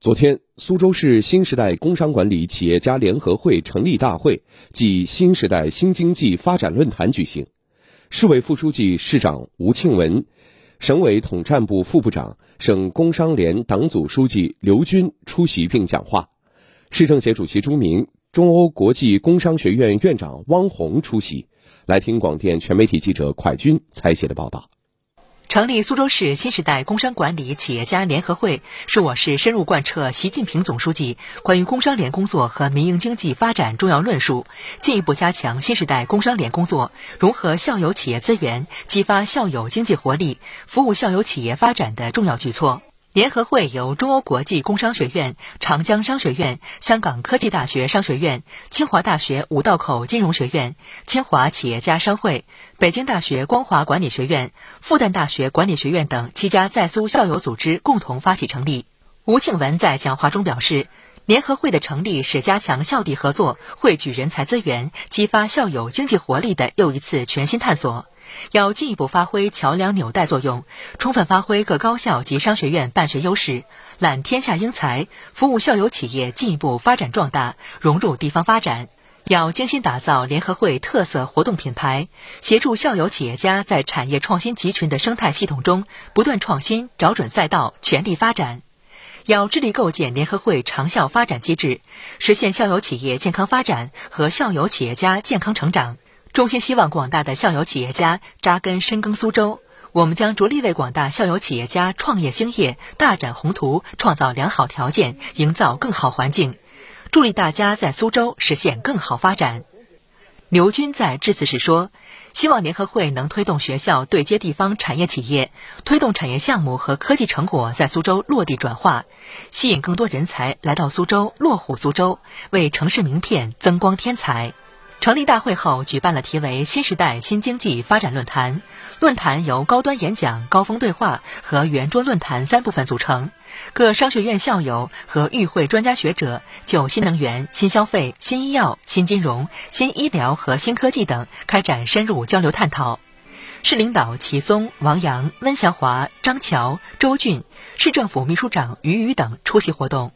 昨天，苏州市新时代工商管理企业家联合会成立大会暨新时代新经济发展论坛举行，市委副书记、市长吴庆文、省委统战部副部长、省工商联党组书记刘军出席并讲话，市政协主席朱明、中欧国际工商学院院长汪红出席。来听广电全媒体记者蒯军采写的报道。成立苏州市新时代工商管理企业家联合会，是我市深入贯彻习近平总书记关于工商联工作和民营经济发展重要论述，进一步加强新时代工商联工作，融合校友企业资源，激发校友经济活力，服务校友企业发展的重要举措。联合会由中欧国际工商学院、长江商学院、香港科技大学商学院、清华大学五道口金融学院、清华企业家商会、北京大学光华管理学院、复旦大学管理学院等七家在苏校友组织共同发起成立。吴庆文在讲话中表示，联合会的成立是加强校地合作、汇聚人才资源、激发校友经济活力的又一次全新探索。要进一步发挥桥梁纽带作用，充分发挥各高校及商学院办学优势，揽天下英才，服务校友企业进一步发展壮大，融入地方发展。要精心打造联合会特色活动品牌，协助校友企业家在产业创新集群的生态系统中不断创新，找准赛道，全力发展。要致力构建联合会长效发展机制，实现校友企业健康发展和校友企业家健康成长。衷心希望广大的校友企业家扎根深耕苏州，我们将着力为广大校友企业家创业兴业、大展宏图创造良好条件，营造更好环境，助力大家在苏州实现更好发展。刘军在致辞时说：“希望联合会能推动学校对接地方产业企业，推动产业项目和科技成果在苏州落地转化，吸引更多人才来到苏州，落户苏州，为城市名片增光添彩。”成立大会后，举办了题为“新时代新经济发展论坛”。论坛由高端演讲、高峰对话和圆桌论坛三部分组成。各商学院校友和与会专家学者就新能源、新消费、新医药、新金融、新医疗和新科技等开展深入交流探讨。市领导齐松、王阳、温祥华、张乔、周俊，市政府秘书长于宇等出席活动。